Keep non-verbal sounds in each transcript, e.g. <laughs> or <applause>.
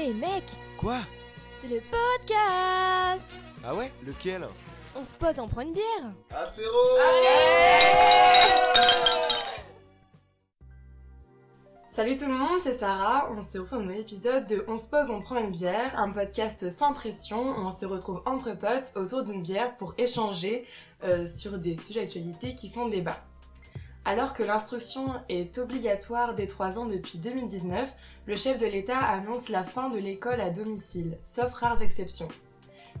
Hé mec, Quoi c'est le podcast Ah ouais Lequel On se pose, on prend une bière Apéro Salut tout le monde, c'est Sarah. On se retrouve dans un nouvel épisode de On se pose, on prend une bière, un podcast sans pression où on se retrouve entre potes autour d'une bière pour échanger euh, sur des sujets d'actualité qui font débat. Alors que l'instruction est obligatoire dès 3 ans depuis 2019, le chef de l'État annonce la fin de l'école à domicile, sauf rares exceptions.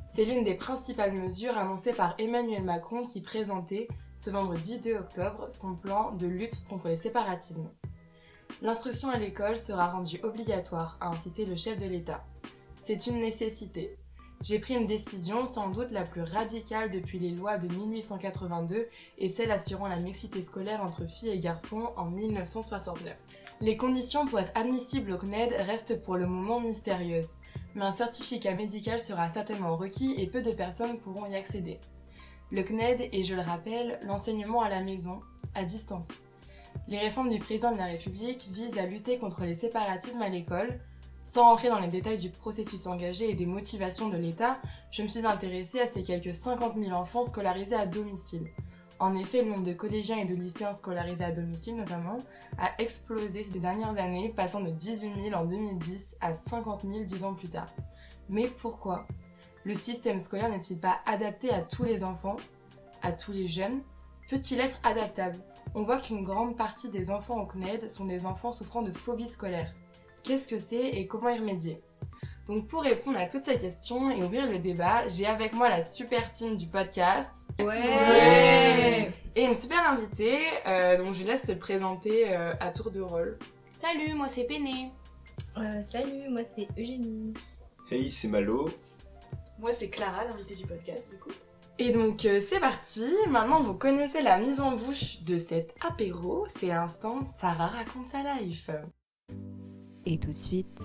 C'est l'une des principales mesures annoncées par Emmanuel Macron qui présentait ce vendredi 2 octobre son plan de lutte contre les séparatismes. L'instruction à l'école sera rendue obligatoire, a insisté le chef de l'État. C'est une nécessité. J'ai pris une décision sans doute la plus radicale depuis les lois de 1882 et celle assurant la mixité scolaire entre filles et garçons en 1969. Les conditions pour être admissible au CNED restent pour le moment mystérieuses, mais un certificat médical sera certainement requis et peu de personnes pourront y accéder. Le CNED est, je le rappelle, l'enseignement à la maison, à distance. Les réformes du président de la République visent à lutter contre les séparatismes à l'école. Sans rentrer dans les détails du processus engagé et des motivations de l'État, je me suis intéressée à ces quelques 50 000 enfants scolarisés à domicile. En effet, le nombre de collégiens et de lycéens scolarisés à domicile notamment a explosé ces dernières années, passant de 18 000 en 2010 à 50 000 dix ans plus tard. Mais pourquoi? Le système scolaire n'est-il pas adapté à tous les enfants, à tous les jeunes? Peut-il être adaptable? On voit qu'une grande partie des enfants au CNED sont des enfants souffrant de phobie scolaire. Qu'est-ce que c'est et comment y remédier Donc pour répondre à toutes ces questions et ouvrir le débat, j'ai avec moi la super team du podcast. Ouais Et une super invitée, euh, donc je laisse se présenter euh, à tour de rôle. Salut, moi c'est Péné. Euh, salut, moi c'est Eugénie. Hey, c'est Malo. Moi, c'est Clara, l'invitée du podcast, du coup. Et donc euh, c'est parti, maintenant vous connaissez la mise en bouche de cet apéro, c'est l'instant Sarah raconte sa life. Et tout de suite,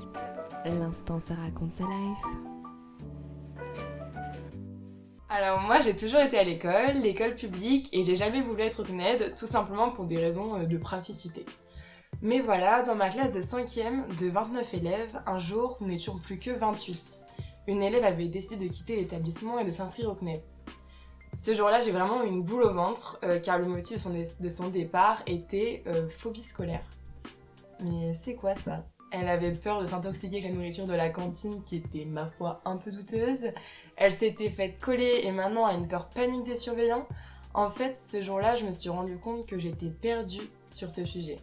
l'instant ça raconte sa life. Alors moi j'ai toujours été à l'école, l'école publique, et j'ai jamais voulu être au CNED, tout simplement pour des raisons euh, de praticité. Mais voilà, dans ma classe de 5ème, de 29 élèves, un jour, nous n'étions plus que 28. Une élève avait décidé de quitter l'établissement et de s'inscrire au CNED. Ce jour-là, j'ai vraiment eu une boule au ventre, euh, car le motif de son, départ était euh, phobie scolaire. Mais c'est quoi ça? Elle avait peur de s'intoxiquer avec la nourriture de la cantine, qui était, ma foi, un peu douteuse. Elle s'était faite coller et maintenant a une peur panique des surveillants. En fait, ce jour-là, je me suis rendu compte que j'étais perdue sur ce sujet.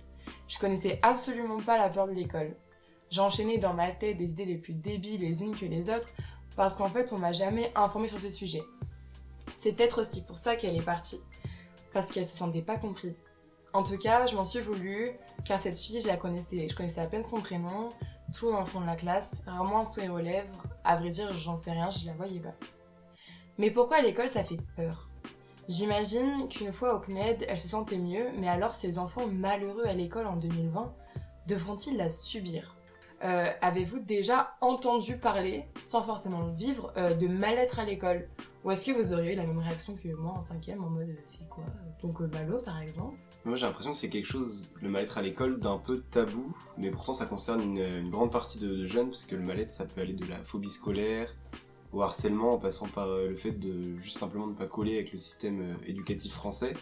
Je connaissais absolument pas la peur de l'école. J'enchaînais dans ma tête des idées les plus débiles les unes que les autres, parce qu'en fait, on m'a jamais informé sur ce sujet. C'est peut-être aussi pour ça qu'elle est partie, parce qu'elle se sentait pas comprise. En tout cas, je m'en suis voulu, car cette fille, je la connaissais, je connaissais à peine son prénom, tout dans le fond de la classe, rarement un sourire aux lèvres, à vrai dire, j'en sais rien, je la voyais pas. Mais pourquoi à l'école ça fait peur? J'imagine qu'une fois au CNED, elle se sentait mieux, mais alors ces enfants malheureux à l'école en 2020, devront-ils la subir? Euh, Avez-vous déjà entendu parler, sans forcément le vivre, euh, de mal-être à l'école? Ou est-ce que vous auriez eu la même réaction que moi en cinquième, en mode euh, c'est quoi? Donc Malo par exemple? Moi j'ai l'impression que c'est quelque chose, le mal-être à l'école, d'un peu tabou, mais pourtant ça concerne une, grande partie de, de jeunes, parce que le mal-être ça peut aller de la phobie scolaire au harcèlement, en passant par le fait de juste simplement ne pas coller avec le système éducatif français.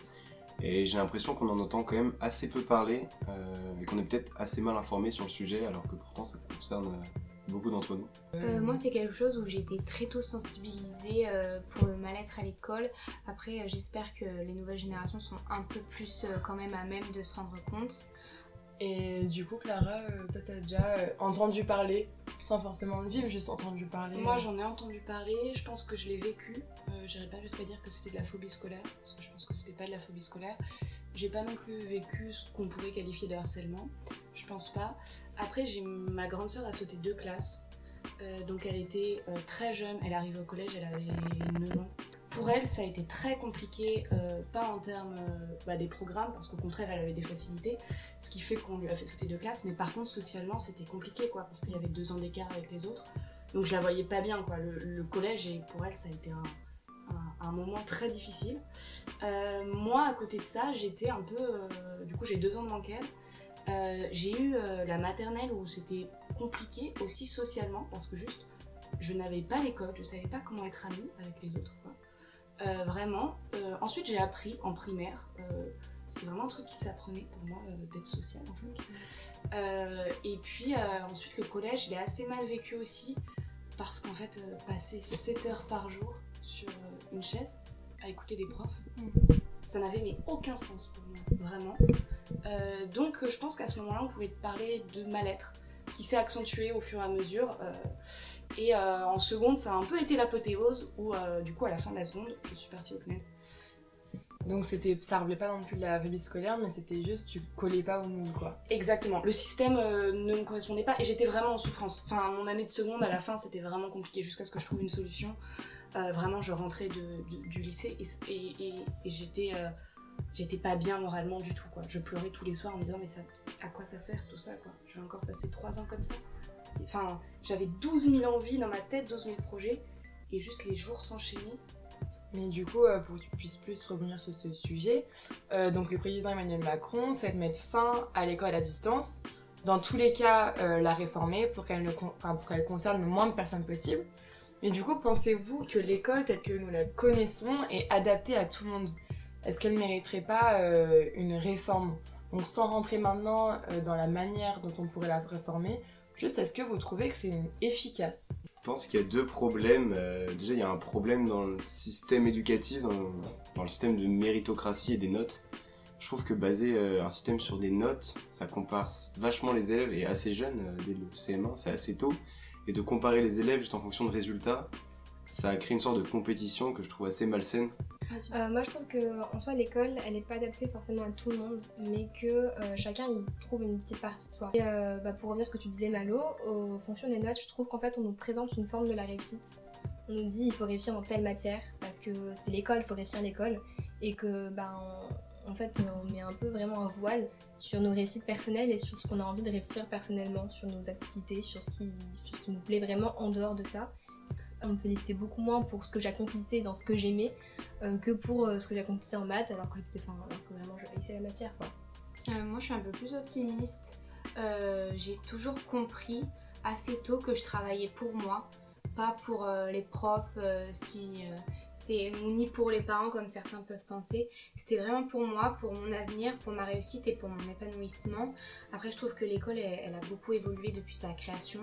Et j'ai l'impression qu'on en entend quand même assez peu parler, euh, et qu'on est peut-être assez mal informé sur le sujet, alors que pourtant ça concerne euh, beaucoup d'entre nous. Euh, moi c'est quelque chose où j'ai été très tôt sensibilisée euh, pour le mal-être à l'école. Après j'espère que les nouvelles générations sont un peu plus euh, quand même à même de se rendre compte. Et du coup Clara, euh, toi t'as déjà euh, entendu parler, sans forcément le vivre, juste entendu parler Moi, j'en ai entendu parler, je pense que je l'ai vécu. Euh, J'irai pas jusqu'à dire que c'était de la phobie scolaire, parce que je pense que c'était pas de la phobie scolaire. J'ai pas non plus vécu ce qu'on pourrait qualifier de harcèlement, je pense pas. Après, j'ai ma grande sœur a sauté deux classes, Euh, donc elle était euh, très jeune, elle arrivait au collège, elle avait 9 ans. Pour elle, ça a été très compliqué, euh, pas en termes euh, bah, des programmes, parce qu'au contraire, elle avait des facilités, ce qui fait qu'on lui a fait sauter deux classes, mais par contre, socialement, c'était compliqué, quoi, parce qu'il y avait deux ans d'écart avec les autres. Donc je la voyais pas bien, quoi. Le, collège, et pour elle, ça a été un, moment très difficile. Euh, moi, à côté de ça, j'étais un peu. du coup, j'ai deux ans de. Euh, j'ai eu la maternelle où c'était compliqué aussi socialement parce que juste je n'avais pas les codes, je savais pas comment être amie avec les autres. quoi. Euh, vraiment. Euh, ensuite j'ai appris en primaire. euh, c'était vraiment un truc qui s'apprenait pour moi d'être sociale en fait. Et puis ensuite le collège, je l'ai assez mal vécu aussi parce qu'en fait passer 7 heures par jour sur une chaise à écouter des profs, ça n'avait mais aucun sens pour moi, vraiment. Donc je pense qu'à ce moment-là, on pouvait parler de mal-être qui s'est accentué au fur et à mesure. euh, et euh, en seconde, ça a un peu été l'apothéose où euh, du coup, à la fin de la seconde, je suis partie au CNED. Donc c'était, ça relevait pas non plus de la phobie scolaire, mais c'était juste tu collais pas au moule quoi. Exactement. Le système euh, ne me correspondait pas et j'étais vraiment en souffrance. Enfin, mon année de seconde, à la fin, c'était vraiment compliqué jusqu'à ce que je trouve une solution. Euh, vraiment, je rentrais de, de- du lycée et, et- et- et j'étais, euh, j'étais pas bien moralement du tout. Quoi. Je pleurais tous les soirs en me disant mais ça, à quoi ça sert tout ça quoi? Je vais encore passer trois ans comme ça. Enfin, j'avais 12 000 envies dans ma tête, 12 000 projets et juste les jours s'enchaînaient. Mais du coup, euh, pour que tu puisses plus revenir sur ce sujet, euh, donc le président Emmanuel Macron souhaite mettre fin à l'école à distance, dans tous les cas euh, la réformer pour qu'elle concerne le moins de personnes possible. Mais du coup, pensez-vous que l'école telle que nous la connaissons est adaptée à tout le monde? Est-ce qu'elle ne mériterait pas euh, une réforme? Donc sans rentrer maintenant euh, dans la manière dont on pourrait la réformer, juste est-ce que vous trouvez que c'est efficace? Je pense qu'il y a deux problèmes. Euh, déjà, il y a un problème dans le système éducatif, dans, dans le système de méritocratie et des notes. Je trouve que baser un système sur des notes, ça compare vachement les élèves et assez jeunes, dès le CM1, c'est assez tôt. Et de comparer les élèves juste en fonction de résultats, ça crée une sorte de compétition que je trouve assez malsaine. Euh, moi, je trouve que en soi, l'école, elle n'est pas adaptée forcément à tout le monde, mais que euh, chacun y trouve une petite partie de soi. Et, euh, bah, pour revenir à ce que tu disais, Malo, en fonction des notes, je trouve qu'en fait, on nous présente une forme de la réussite. On nous dit il faut réussir dans telle matière parce que c'est l'école, il faut réussir l'école, et que ben en fait, on met un peu vraiment un voile sur nos réussites personnelles et sur ce qu'on a envie de réussir personnellement, sur nos activités, sur ce qui, sur ce qui nous plaît vraiment en dehors de ça. On me félicitait beaucoup moins pour ce que j'accomplissais dans ce que j'aimais euh, que pour euh, ce que j'accomplissais en maths alors que, enfin, que vraiment je la matière. Euh, moi, je suis un peu plus optimiste. J'ai toujours compris assez tôt que je travaillais pour moi, pas pour les profs, si ni pour les parents comme certains peuvent penser. C'était vraiment pour moi, pour mon avenir, pour ma réussite et pour mon épanouissement. Après, je trouve que l'école, elle, a beaucoup évolué depuis sa création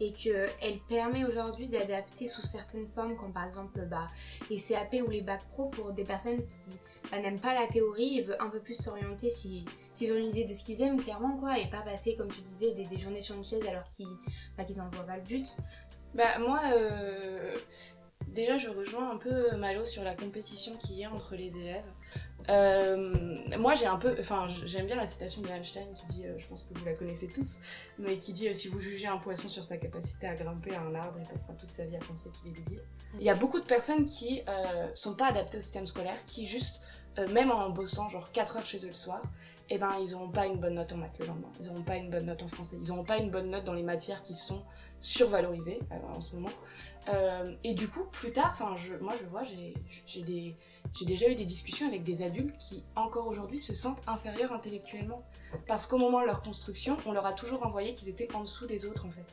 et qu'elle permet aujourd'hui d'adapter sous certaines formes, comme par exemple bah, les CAP ou les bacs pro pour des personnes qui bah, n'aiment pas la théorie et veulent un peu plus s'orienter si s'ils ont une idée de ce qu'ils aiment clairement quoi et pas passer comme tu disais des, des journées sur une chaise alors qu'ils bah, voient pas le but Bah moi, euh, déjà je rejoins un peu Malo sur la compétition qu'il y a entre les élèves. Euh, moi j'ai un peu, enfin j'aime bien la citation d'Einstein qui dit, euh, je pense que vous la connaissez tous, mais qui dit euh, si vous jugez un poisson sur sa capacité à grimper à un arbre, il passera toute sa vie à penser qu'il est débile. Il y a beaucoup de personnes qui sont pas adaptées au système scolaire, qui juste, même en bossant genre 4 heures chez eux le soir, eh ben ils n'auront pas une bonne note en maths le lendemain, ils n'auront pas une bonne note en français, ils n'auront pas une bonne note dans les matières qui sont survalorisées en ce moment. Euh, et du coup, plus tard, je, moi je vois, j'ai déjà eu des discussions avec des adultes qui, encore aujourd'hui, se sentent inférieurs intellectuellement. Parce qu'au moment de leur construction, on leur a toujours envoyé qu'ils étaient en dessous des autres, en fait.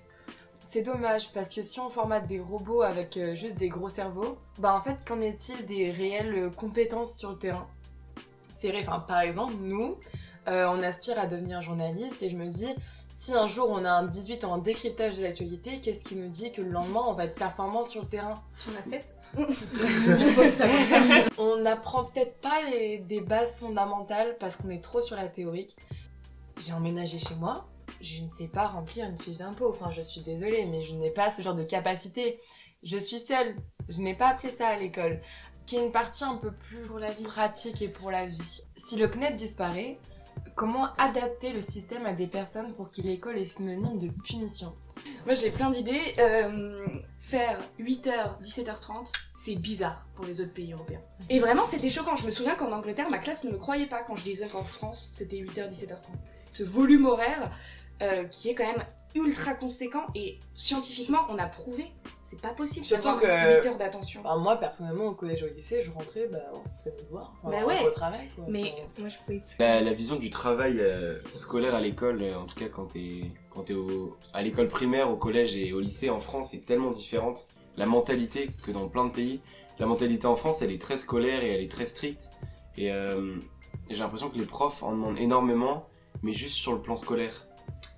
C'est dommage parce que si on formate des robots avec euh, juste des gros cerveaux, bah en fait qu'en est-il des réelles euh, compétences sur le terrain? C'est vrai, par exemple nous, on aspire à devenir journaliste et je me dis si un jour on a un 18 en décryptage de l'actualité, qu'est-ce qui nous dit que le lendemain on va être performant sur le terrain? Sur la 7 Je pose ça comme ça. On n'apprend peut-être pas les, des bases fondamentales parce qu'on est trop sur la théorique. J'ai emménagé chez moi, je ne sais pas remplir une fiche d'impôt. Enfin, je suis désolée, mais je n'ai pas ce genre de capacité. Je suis seule, je n'ai pas appris ça à l'école. Qui est une partie un peu plus pour la vie pratique et pour la vie. Si le CNED disparaît, comment adapter le système à des personnes pour qui l'école est synonyme de punition Moi j'ai plein d'idées. Euh, faire 8h, 17h30, c'est bizarre pour les autres pays européens. Et vraiment, c'était choquant. Je me souviens qu'en Angleterre, ma classe ne me croyait pas quand je disais qu'en France, c'était 8h, 17h30. Ce volume horaire, euh, qui est quand même ultra conséquent et scientifiquement on a prouvé c'est pas possible Surtout que- 8 heures d'attention. Moi, personnellement, au collège et au lycée, je rentrais, bah, on fait nos devoirs. Enfin, Bah ouais. au travail, quoi. Mais- Enfin, Moi, je pouvais plus. La, la vision du travail euh, scolaire à l'école, euh, en tout cas quand t'es quand t'es au- à l'école primaire, au collège et au lycée en France, est tellement différente. La mentalité que dans plein de pays, la mentalité en France, elle est très scolaire et elle est très stricte. Et euh, j'ai l'impression que les profs en demandent énormément, mais juste sur le plan scolaire.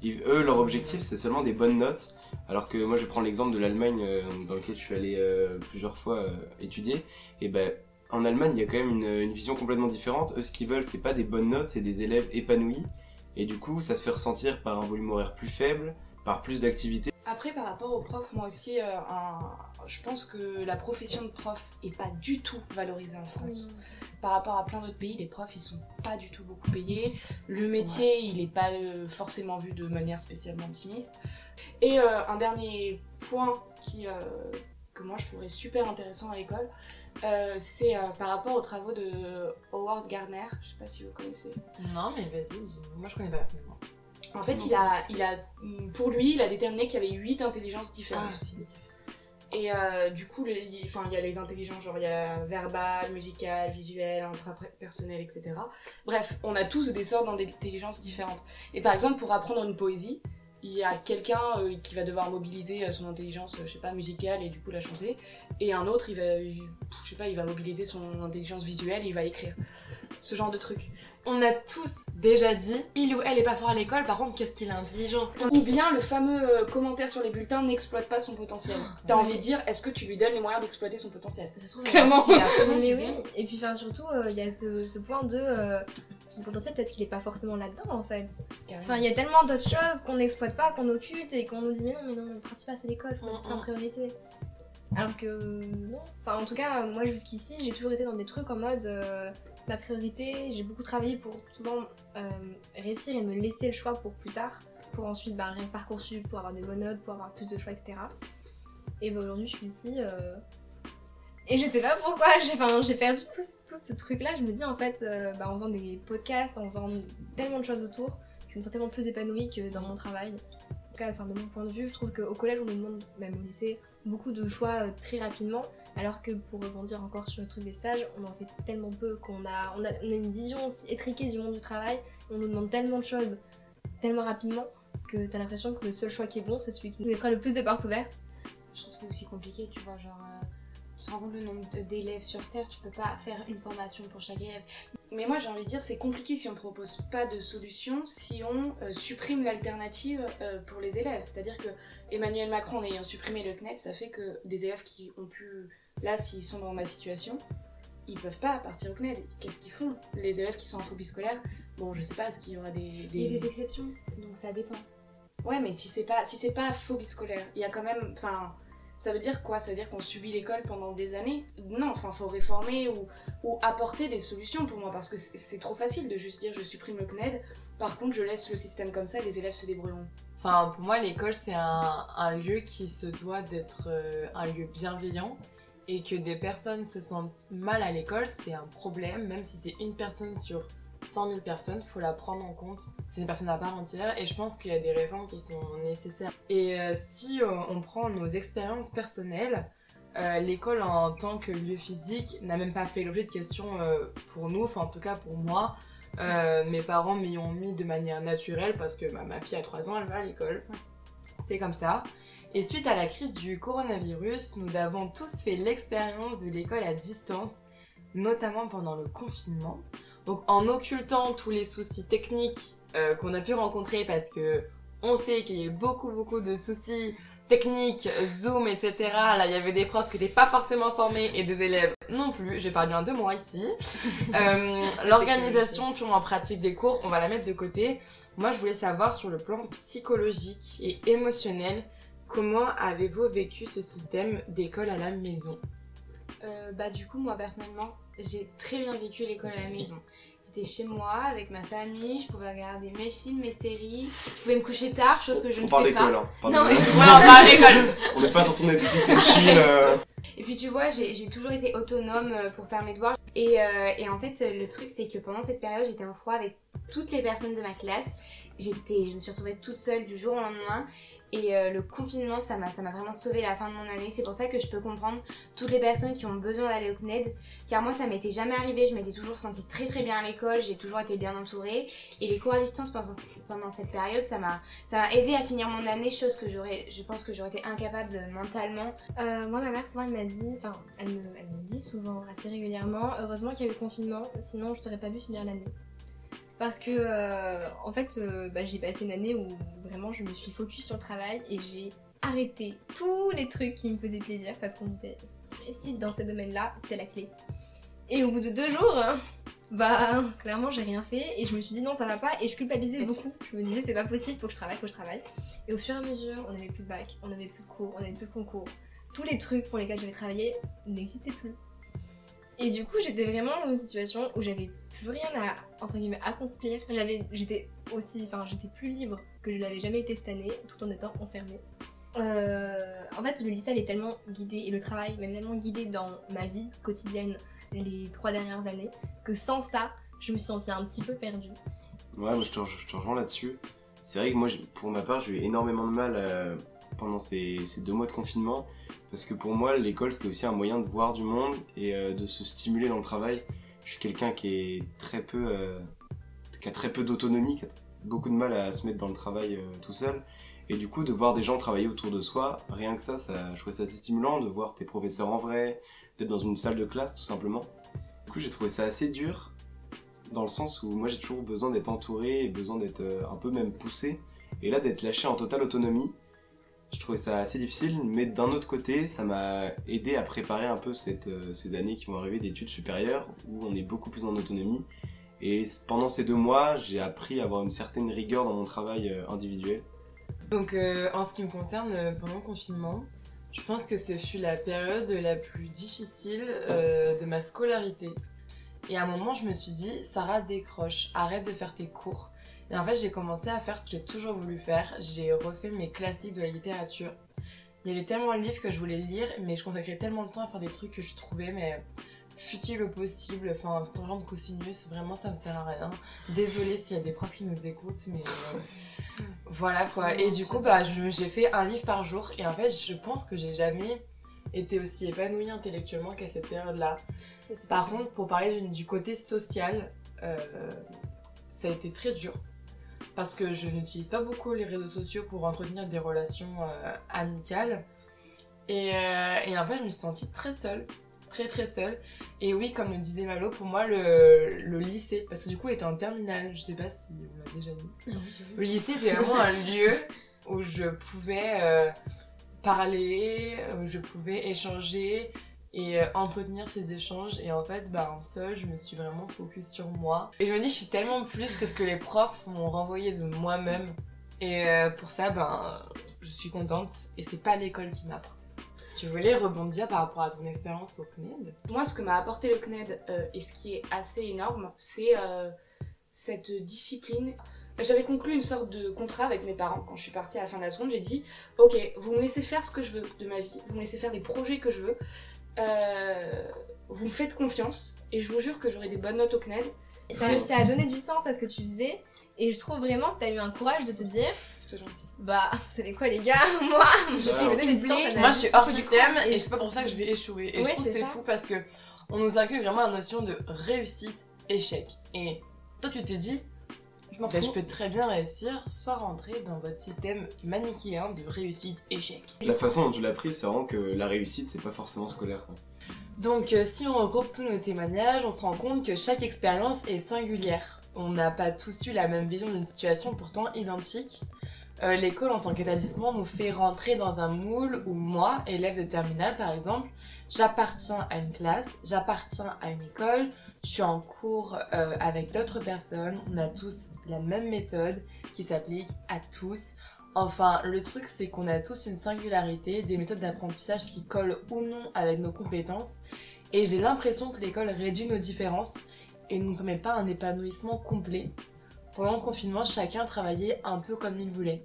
Eux, leur objectif, c'est seulement des bonnes notes. Alors que moi, je prends l'exemple de l'Allemagne, euh, dans lequel je suis allé euh, plusieurs fois euh, étudier. Et ben, en Allemagne, il y a quand même une, une vision complètement différente. Eux, ce qu'ils veulent, c'est pas des bonnes notes, c'est des élèves épanouis. Et du coup, ça se fait ressentir par un volume horaire plus faible, par plus d'activités. Après, par rapport aux profs, moi aussi, euh, un- je pense que la profession de prof est pas du tout valorisée en France. Par rapport à plein d'autres pays, les profs, ils sont pas du tout beaucoup payés. Le métier, il est pas euh, forcément vu de manière spécialement optimiste. Et euh, un dernier point qui, euh, que moi je trouverais super intéressant à l'école, euh, c'est euh, par rapport aux travaux de Howard Gardner. Je sais pas si vous connaissez. Non, mais vas-y, moi, je connais pas personnellement. En fait, il a, il a, pour lui, il a déterminé qu'il y avait huit intelligences Ah, différentes. ok. Et euh, du coup, il enfin, il y a les intelligences, genre il y a la verbale, musicale, visuelle, intrapersonnelle, etc. Bref, on a tous des sortes d'intelligences différentes. Et par exemple, pour apprendre une poésie, il y a quelqu'un euh, qui va devoir mobiliser euh, son intelligence, euh, je sais pas, musicale et du coup la chanter. Et un autre, il va, il- je sais pas, il va mobiliser son intelligence visuelle et il va écrire. Ce genre de truc. On a tous déjà dit, il ou elle est pas fort à l'école, par contre, qu'est-ce qu'il est intelligent. Ou bien le fameux commentaire sur les bulletins n'exploite pas son potentiel. T'as Ouais. envie de dire, est-ce que tu lui donnes les moyens d'exploiter son potentiel? Ça se trouve, Clairement. mais oui, et puis enfin, surtout, euh, il y a ce, ce point de euh, son potentiel, peut-être qu'il est pas forcément là-dedans en fait. Enfin, il y a tellement d'autres choses qu'on n'exploite pas, qu'on occulte et qu'on nous dit mais non, mais non, le principal c'est l'école, faut mettre ça en Mm, mm. priorité. Alors que non. Enfin, en tout cas, moi jusqu'ici, j'ai toujours été dans des trucs en mode euh, c'est ma priorité, j'ai beaucoup travaillé pour souvent euh, réussir et me laisser le choix pour plus tard, pour ensuite bah, Parcoursup, pour avoir des bonnes notes, pour avoir plus de choix, etc. Et bah, aujourd'hui, je suis ici. euh, Et je sais pas pourquoi, j'ai perdu tout, ce- truc-là. Je me dis en fait, euh, bah, en faisant des podcasts, en faisant tellement de choses autour, je me sens tellement plus épanouie que dans mon travail. En tout cas, enfin, de mon point de vue, je trouve qu'au collège, on nous demande, même au lycée, beaucoup de choix euh, très rapidement. Alors que pour rebondir encore sur le truc des stages, on en fait tellement peu qu'on a, on a, on a une vision aussi étriquée du monde du travail. On nous demande tellement de choses tellement rapidement que t'as l'impression que le seul choix qui est bon, c'est celui qui nous laissera le plus de portes ouvertes. Je trouve que c'est aussi compliqué, tu vois, genre... euh, tu te rends compte le nombre d'élèves sur Terre, tu peux pas faire une formation pour chaque élève. Mais moi j'ai envie de dire c'est compliqué si on propose pas de solution, si on euh, supprime l'alternative euh, pour les élèves. C'est-à-dire que Emmanuel Macron en ayant supprimé le CNED, ça fait que des élèves qui ont pu, là s'ils sont dans ma situation, ils peuvent pas partir au CNED. Qu'est-ce qu'ils font? Les élèves qui sont en phobie scolaire, bon je sais pas, est-ce qu'il y aura des... Il y a des exceptions, donc ça dépend. Ouais mais si c'est pas, si pas phobie scolaire, il y a quand même... Enfin, ça veut dire quoi? Ça veut dire qu'on subit l'école pendant des années? Non, enfin faut réformer ou, apporter des solutions pour moi parce que c'est trop facile de juste dire je supprime le CNED, par contre je laisse le système comme ça et les élèves se débrouilleront. Enfin, pour moi, l'école, c'est un, un lieu qui se doit d'être euh, un lieu bienveillant et que des personnes se sentent mal à l'école, c'est un problème, même si c'est une personne sur 100 000 personnes, faut la prendre en compte. C'est une personne à part entière et je pense qu'il y a des réformes qui sont nécessaires. Et euh, si euh, on prend nos expériences personnelles, euh, l'école en tant que lieu physique n'a même pas fait l'objet de questions pour nous, enfin en tout cas pour moi. Mes parents m'y ont mis de manière naturelle parce que bah, ma fille a 3 ans, elle va à l'école. C'est comme ça. Et suite à la crise du coronavirus, nous avons tous fait l'expérience de l'école à distance, notamment pendant le confinement. Donc en occultant tous les soucis techniques euh, qu'on a pu rencontrer parce que on sait qu'il y a eu beaucoup beaucoup de soucis techniques, Zoom, etc. Là, il y avait des profs qui n'étaient pas forcément formés et des élèves non plus. J'ai parlé bien de moi ici. <laughs> Euh, L'organisation purement pratique des cours, on va la mettre de côté. Moi, je voulais savoir sur le plan psychologique et émotionnel, comment avez-vous vécu ce système d'école à la maison? Euh, bah du coup moi personnellement j'ai très bien vécu l'école à la maison. J'étais chez moi avec ma famille, je pouvais regarder mes films, mes séries, je pouvais me coucher tard, chose que je on ne parle fais pas. d'école, hein. Parle Non, de- mais- Ouais, on parle d'école <laughs> On n'est pas sur ton Netflix et chill. euh. <laughs> Et puis tu vois, j'ai toujours été autonome euh, pour faire mes devoirs. Et, euh, et en fait, le truc, c'est que pendant cette période, j'étais en froid avec toutes les personnes de ma classe. J'étais, je me suis retrouvée toute seule du jour au lendemain. Et euh, le confinement, ça m'a, vraiment sauvé la fin de mon année. C'est pour ça que je peux comprendre toutes les personnes qui ont besoin d'aller au CNED. Car moi, ça m'était jamais arrivé. Je m'étais toujours sentie très très bien à l'école. J'ai toujours été bien entourée. Et les cours à distance pendant, cette période, ça m'a, aidé à finir mon année. Chose que je pense que j'aurais été incapable mentalement. Euh, moi, ma mère, souvent, elle m'a dit, enfin, elle elle me dit souvent, assez régulièrement, heureusement qu'il y a eu confinement, sinon je t'aurais pas vu finir l'année. Parce que, euh, en fait, euh, bah, j'ai passé une année où vraiment je me suis focus sur le travail et j'ai arrêté tous les trucs qui me faisaient plaisir parce qu'on disait réussite dans ces domaines-là, c'est la clé. Et au bout de deux jours, hein, bah clairement j'ai rien fait et je me suis dit non ça va pas et je culpabilisais beaucoup. Je me disais c'est pas possible, faut que je travaille, faut que je travaille. Et au fur et à mesure, on avait plus de bac, on avait plus de cours, on avait plus de concours. Tous les trucs pour lesquels j'avais travaillé n'existaient plus. Et du coup, j'étais vraiment dans une situation où j'avais plus rien à entre guillemets accomplir. J'avais, j'étais aussi, enfin, j'étais plus libre que je l'avais jamais été cette année, tout en étant enfermée. Euh, en fait, le lycée avait tellement guidé et le travail m'a tellement guidé dans ma vie quotidienne les trois dernières années que sans ça, je me suis sentie un petit peu perdue. Ouais, moi je te, je rejoins là-dessus. C'est vrai que moi, pour ma part, j'ai eu énormément de mal euh, pendant ces, ces deux mois de confinement. Parce que pour moi, l'école, c'était aussi un moyen de voir du monde et euh, de se stimuler dans le travail. Je suis quelqu'un qui est très peu, euh, qui a très peu d'autonomie, qui a beaucoup de mal à se mettre dans le travail euh, tout seul. Et du coup, de voir des gens travailler autour de soi, rien que ça, ça je trouvais ça assez stimulant de voir tes professeurs en vrai, d'être dans une salle de classe tout simplement. Du coup, j'ai trouvé ça assez dur dans le sens où moi j'ai toujours besoin d'être entouré besoin d'être euh, un peu même poussé. Et là, d'être lâché en totale autonomie, je trouvais ça assez difficile, mais d'un autre côté, ça m'a aidé à préparer un peu euh, ces années qui vont arriver d'études supérieures où on est beaucoup plus en autonomie. Et pendant ces deux mois, j'ai appris à avoir une certaine rigueur dans mon travail euh, individuel. Donc euh, en ce qui me concerne, pendant le confinement, je pense que ce fut la période la plus difficile de ma scolarité. Et à un moment, je me suis dit, Sarah, décroche, arrête de faire tes cours. Et en fait, j'ai commencé à faire ce que j'ai toujours voulu faire. J'ai refait mes classiques de la littérature. Il y avait tellement de livres que je voulais lire, mais je consacrais tellement de temps à faire des trucs que je trouvais, mais futiles au possible. Enfin, tangente cosinus, vraiment, ça me sert à rien. Désolée s'il y a des profs qui nous écoutent, mais euh, voilà quoi. Et du coup, bah, j'ai fait un livre par jour. Et en fait, je pense que j'ai jamais été aussi épanouie intellectuellement qu'à cette période-là. Par contre, pour parler du, du côté social, euh, ça a été très dur. Parce que je n'utilise pas beaucoup les réseaux sociaux pour entretenir des relations euh, amicales. Et, euh, et en fait, je me suis sentie très seule. Très très seule. Et oui, comme le disait Malo, pour moi, le, le lycée, parce que du coup, il était en terminale, je sais pas si on l'a déjà dit. Le lycée était vraiment un lieu où je pouvais euh, parler, où je pouvais échanger et euh, entretenir ces échanges. Et en fait, ben, seule, je me suis vraiment focus sur moi. Et je me dis, je suis tellement plus que ce que les profs m'ont renvoyé de moi-même. Et euh, pour ça, ben, je suis contente. Et c'est pas l'école qui m'apporte. Tu voulais rebondir par rapport à ton expérience au CNED Moi, ce que m'a apporté le CNED euh, et ce qui est assez énorme, c'est cette discipline. J'avais conclu une sorte de contrat avec mes parents quand je suis partie à la fin de la seconde. J'ai dit Ok, vous me laissez faire ce que je veux de ma vie, vous me laissez faire les projets que je veux, vous me faites confiance et je vous jure que j'aurai des bonnes notes au CNED. Ça a réussi à donner du sens à ce que tu faisais. Et je trouve vraiment que t'as eu un courage de te dire C'est gentil. Bah, vous savez quoi, les gars <laughs> Moi, je fais ce ouais. qui me plaît. Moi, je suis hors système et et c'est pas pour ça que je vais échouer. Et je Ouais, trouve c'est c'est ça. fou parce que on nous inclut vraiment la notion de réussite, échec. Et toi, tu t'es dit, Je m'en ben, je peux très bien réussir sans rentrer dans votre système manichéen de réussite, échec. La façon dont tu l'as pris, c'est vraiment que la réussite, c'est pas forcément scolaire. quoi. Donc, euh, si on regroupe tous nos témoignages, on se rend compte que chaque expérience est singulière. On n'a pas tous eu la même vision d'une situation pourtant identique. Euh, L'école en tant qu'établissement nous fait rentrer dans un moule où moi, élève de terminale par exemple, j'appartiens à une classe, j'appartiens à une école, je suis en cours euh, avec d'autres personnes, on a tous la même méthode qui s'applique à tous. Enfin, le truc c'est qu'on a tous une singularité, des méthodes d'apprentissage qui collent ou non avec nos compétences. Et j'ai l'impression que l'école réduit nos différences et ne nous permet pas un épanouissement complet. Pendant le confinement, chacun travaillait un peu comme il voulait.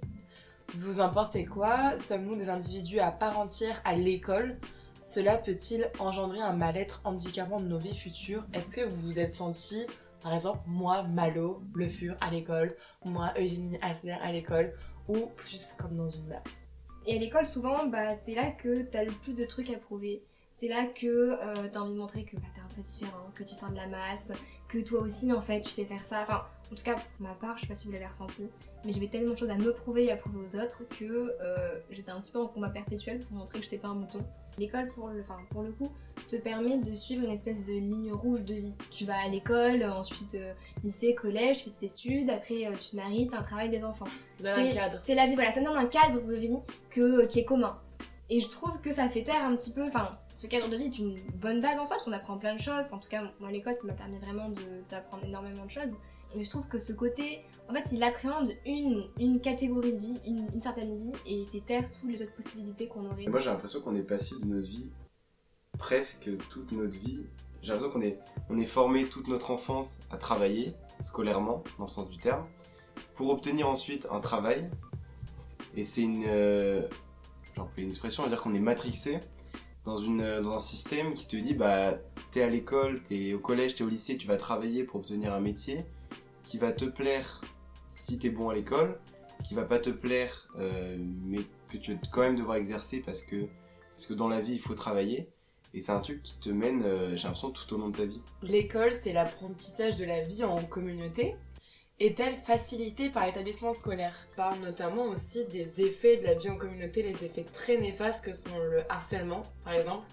Vous en pensez quoi? Sommes-nous des individus à part entière à l'école? Cela peut-il engendrer un mal-être handicapant de nos vies futures? Est-ce que vous vous êtes senti Par exemple, moi, Malo, Le Fur à l'école, moi, Eugénie Asler à l'école, ou plus comme dans une masse. Et à l'école, souvent, bah, c'est là que t'as le plus de trucs à prouver. C'est là que euh, t'as envie de montrer que bah, t'es un peu différent, que tu sors de la masse, que toi aussi, en fait, tu sais faire ça. En tout cas, pour ma part, je sais pas si vous l'avez ressenti, mais j'avais tellement de choses à me prouver et à prouver aux autres que euh, j'étais un petit peu en combat perpétuel pour montrer que j'étais pas un mouton. L'école, pour le, enfin, pour le coup, te permet de suivre une espèce de ligne rouge de vie. Tu vas à l'école, ensuite euh, lycée, collège, tu fais tes études, après euh, tu te maries, t'as un travail, des enfants. C'est- cadre. C'est la vie, voilà, ça donne un cadre de vie que, qui est commun. Et je trouve que ça fait taire un petit peu, enfin, ce cadre de vie est une bonne base en soi, parce qu'on apprend plein de choses. Enfin, en tout cas, moi, l'école, ça m'a permis vraiment d'apprendre énormément de choses. Mais je trouve que ce côté, en fait, il appréhende une, une catégorie de vie, une, certaine vie, et il fait taire toutes les autres possibilités qu'on aurait. Moi j'ai l'impression qu'on est passif de notre vie, presque toute notre vie. J'ai l'impression qu'on est, on est formé toute notre enfance à travailler, scolairement, dans le sens du terme, pour obtenir ensuite un travail. Et c'est une, euh, j'ai une expression, à dire qu'on est matrixé dans, une, dans un système qui te dit bah t'es à l'école, t'es au collège, t'es au lycée, tu vas travailler pour obtenir un métier qui va te plaire si t'es bon à l'école, qui va pas te plaire, euh, mais que tu vas quand même devoir exercer parce que, parce que dans la vie il faut travailler. Et c'est un truc qui te mène, euh, j'ai l'impression, tout au long de ta vie. L'école, c'est l'apprentissage de la vie en communauté. Est-elle facilitée par l'établissement scolaire? Parle notamment aussi des effets de la vie en communauté, les effets très néfastes que sont le harcèlement, par exemple,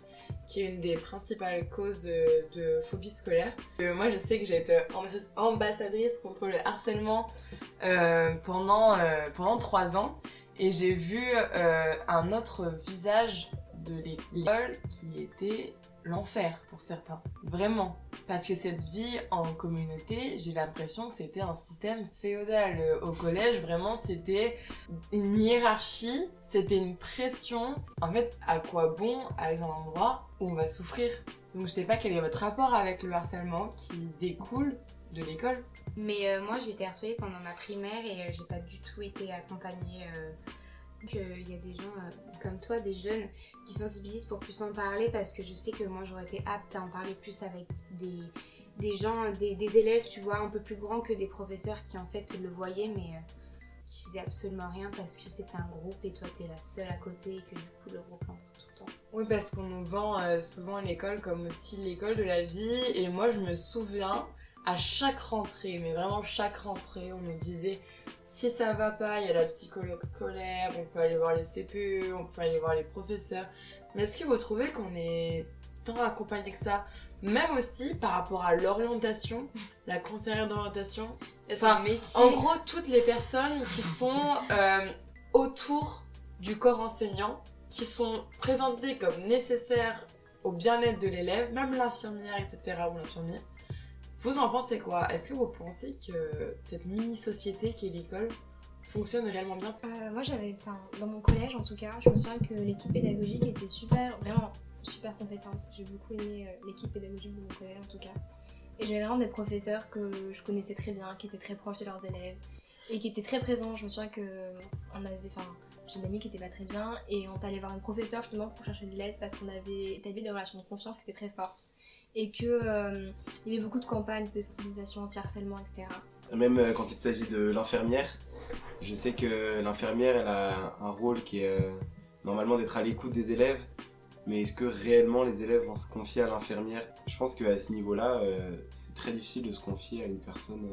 qui est une des principales causes euh, de phobie scolaire. Euh, moi, je sais que j'ai été ambassa- ambassadrice contre le harcèlement euh, pendant, pendant trois ans, et j'ai vu un autre visage de l'école qui était l'enfer pour certains. Vraiment. Parce que cette vie en communauté, j'ai l'impression que c'était un système féodal. Au collège, vraiment, c'était une hiérarchie, c'était une pression. En fait, à quoi bon aller dans un endroit où on va souffrir? Donc je sais pas quel est votre rapport avec le harcèlement qui découle de l'école. Mais euh, moi, j'ai été harcelée pendant ma primaire et euh, j'ai pas du tout été accompagnée. euh, qu'il y a des gens euh, comme toi, des jeunes, qui sensibilisent pour plus en parler parce que je sais que moi, j'aurais été apte à en parler plus avec des, des gens, des, élèves, tu vois, un peu plus grands que des professeurs qui en fait le voyaient mais euh, qui faisaient absolument rien parce que c'était un groupe et toi, t'es la seule à côté et que du coup, le groupe l'emporte tout le temps. Oui, parce qu'on nous vend euh, souvent l'école comme aussi l'école de la vie. Et moi, je me souviens, à chaque rentrée, mais vraiment chaque rentrée, on nous disait si ça va pas, il y a la psychologue scolaire, on peut aller voir les CPE, on peut aller voir les professeurs. Mais est-ce que vous trouvez qu'on est tant accompagné que ça? Même aussi par rapport à l'orientation, <laughs> la conseillère d'orientation. Enfin, métier. En gros, toutes les personnes qui sont euh, autour du corps enseignant, qui sont présentées comme nécessaires au bien-être de l'élève, même l'infirmière, etc. ou l'infirmier. Vous en pensez quoi? Est-ce que vous pensez que cette mini-société qui est l'école fonctionne réellement bien? Euh, moi j'avais, dans mon collège en tout cas, je me souviens que l'équipe pédagogique était super, vraiment super compétente. J'ai beaucoup aimé euh, l'équipe pédagogique de mon collège en tout cas. Et j'avais vraiment des professeurs que je connaissais très bien, qui étaient très proches de leurs élèves et qui étaient très présents. Je me souviens que euh, on avait, enfin j'ai une amie qui était pas très bien et on allait voir une professeure justement pour chercher de l'aide parce qu'on avait établi des relations de confiance qui étaient très fortes et que euh, il y avait beaucoup de campagnes de sensibilisation anti-harcèlement, etc. Même euh, quand il s'agit de l'infirmière, je sais que l'infirmière, elle a un rôle qui est euh, normalement d'être à l'écoute des élèves. Mais est-ce que réellement les élèves vont se confier à l'infirmière? Je pense qu'à ce niveau-là, c'est très difficile de se confier à une personne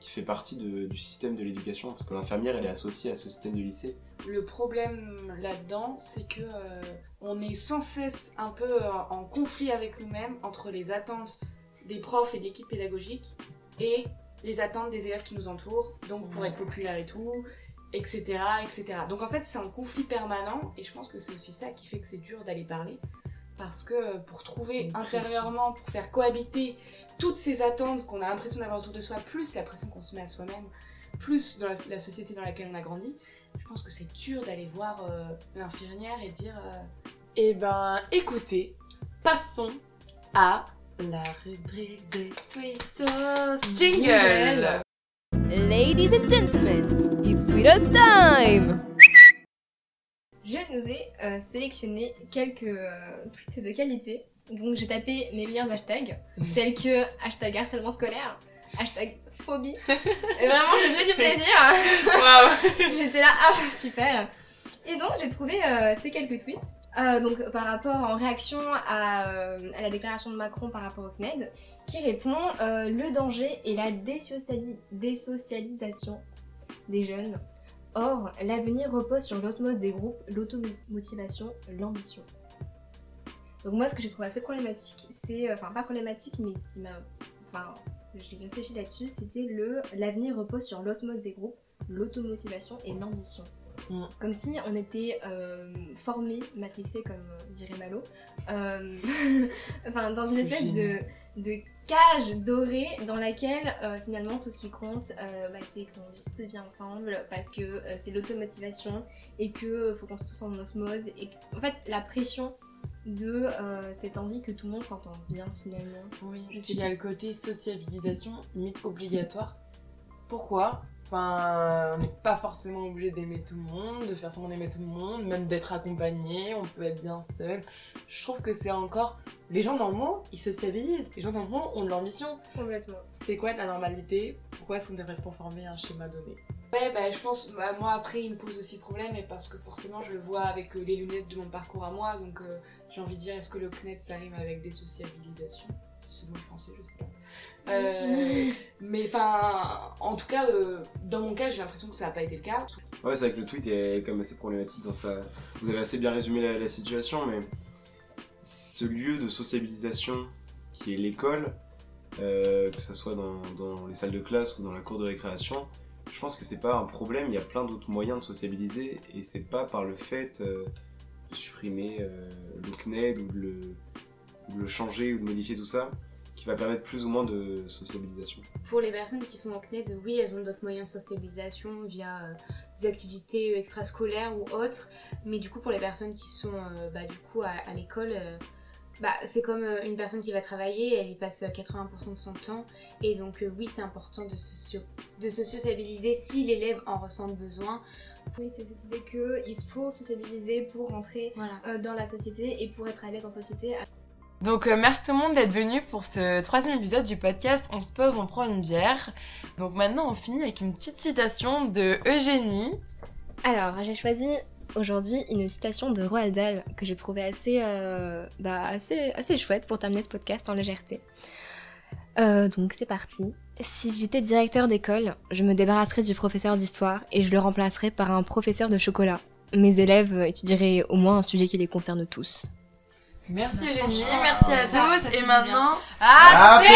qui fait partie du système de l'éducation, parce que l'infirmière, elle est associée à ce système de lycée. Le problème là-dedans, c'est que euh, on est sans cesse un peu euh, en conflit avec nous-mêmes entre les attentes des profs et de l'équipe pédagogique et les attentes des élèves qui nous entourent, donc pour être populaire et tout, etc., etc. Donc en fait, c'est un conflit permanent et je pense que c'est aussi ça qui fait que c'est dur d'aller parler. Parce que euh, pour trouver intérieurement, pour faire cohabiter toutes ces attentes qu'on a l'impression d'avoir autour de soi, plus la pression qu'on se met à soi-même, plus dans la, la société dans laquelle on a grandi, je pense que c'est dur d'aller voir euh, l'infirmière et dire euh, Eh ben, écoutez, passons à la rubrique des tweetos jingle. Ladies and gentlemen, it's Sweetos time! Je nous ai euh, sélectionné quelques euh, tweets de qualité. Donc j'ai tapé mes meilleurs hashtags, tels que hashtag harcèlement scolaire, Hashtag phobie. <laughs> Et vraiment, j'ai pris du plaisir. Waouh <laughs> J'étais là, ah super. Et donc j'ai trouvé euh, ces quelques tweets. Euh, donc par rapport en réaction à, euh, à la déclaration de Macron par rapport au CNED, qui répond le danger est la désociali- désocialisation des jeunes. Or, l'avenir repose sur l'osmose des groupes, l'automotivation, l'ambition. Donc moi, ce que j'ai trouvé assez problématique, c'est, enfin pas problématique, mais qui m'a, enfin, j'ai réfléchi là-dessus, c'était le l'avenir repose sur l'osmose des groupes, l'automotivation et l'ambition. Mm. Comme si on était euh, formé, matrixé comme dirait Malo, euh, <laughs> enfin dans une espèce de, cage dorée dans laquelle euh, finalement tout ce qui compte euh, bah, c'est qu'on vit tous bien ensemble parce que c'est l'automotivation et que faut qu'on soit tous en osmose et en fait la pression de euh, cette envie que tout le monde s'entende bien finalement. Oui, il y a le côté sociabilisation limite obligatoire. Pourquoi? Enfin, on n'est pas forcément obligé d'aimer tout le monde, de faire semblant d'aimer tout le monde, même d'être accompagné, on peut être bien seul. Je trouve que c'est encore... Les gens normaux, ils sociabilisent. Les gens normaux ont de l'ambition. Complètement. C'est quoi la normalité? Pourquoi est-ce qu'on devrait se conformer à un schéma donné? Ouais, bah, je pense, bah, moi après, il me pose aussi problème, et parce que forcément, je le vois avec euh, les lunettes de mon parcours à moi, donc euh, j'ai envie de dire, est-ce que le CNED ça rime avec désociabilisation C'est ce mot français, je sais pas. Euh, mais enfin, en tout cas, dans mon cas, j'ai l'impression que ça n'a pas été le cas. Ouais, c'est vrai que le tweet est quand même assez problématique dans sa. Vous avez assez bien résumé la, situation, mais ce lieu de sociabilisation qui est l'école, que ce soit dans les salles de classe ou dans la cour de récréation, je pense que c'est pas un problème. Il y a plein d'autres moyens de sociabiliser et c'est pas par le fait euh, de supprimer euh, le CNED ou de le, changer ou de modifier tout ça qui va permettre plus ou moins de sociabilisation. Pour les personnes qui sont au CNED, oui, elles ont d'autres moyens de socialisation via euh, des activités extrascolaires ou autres. Mais du coup, pour les personnes qui sont bah, du coup à, l'école, bah, c'est comme euh, une personne qui va travailler, elle y passe euh, 80% de son temps. Et donc, euh, oui, c'est important de se, de se sociabiliser si l'élève en ressent le besoin. Oui, c'est cette idée qu'il faut sociabiliser pour rentrer Voilà. euh, dans la société et pour être à l'aise en société. Donc euh, merci tout le monde d'être venu pour ce troisième épisode du podcast On se pose, on prend une bière. Donc maintenant on finit avec une petite citation de Eugénie. Alors, j'ai choisi aujourd'hui une citation de Roald Dahl que j'ai trouvée assez, euh, bah, assez, assez chouette pour terminer ce podcast en légèreté. Euh, donc c'est parti. Si j'étais directeur d'école, je me débarrasserais du professeur d'histoire et je le remplacerais par un professeur de chocolat. Mes élèves étudieraient au moins un sujet qui les concerne tous. Merci Bah, Eugénie, merci à tous. Et maintenant, Apéro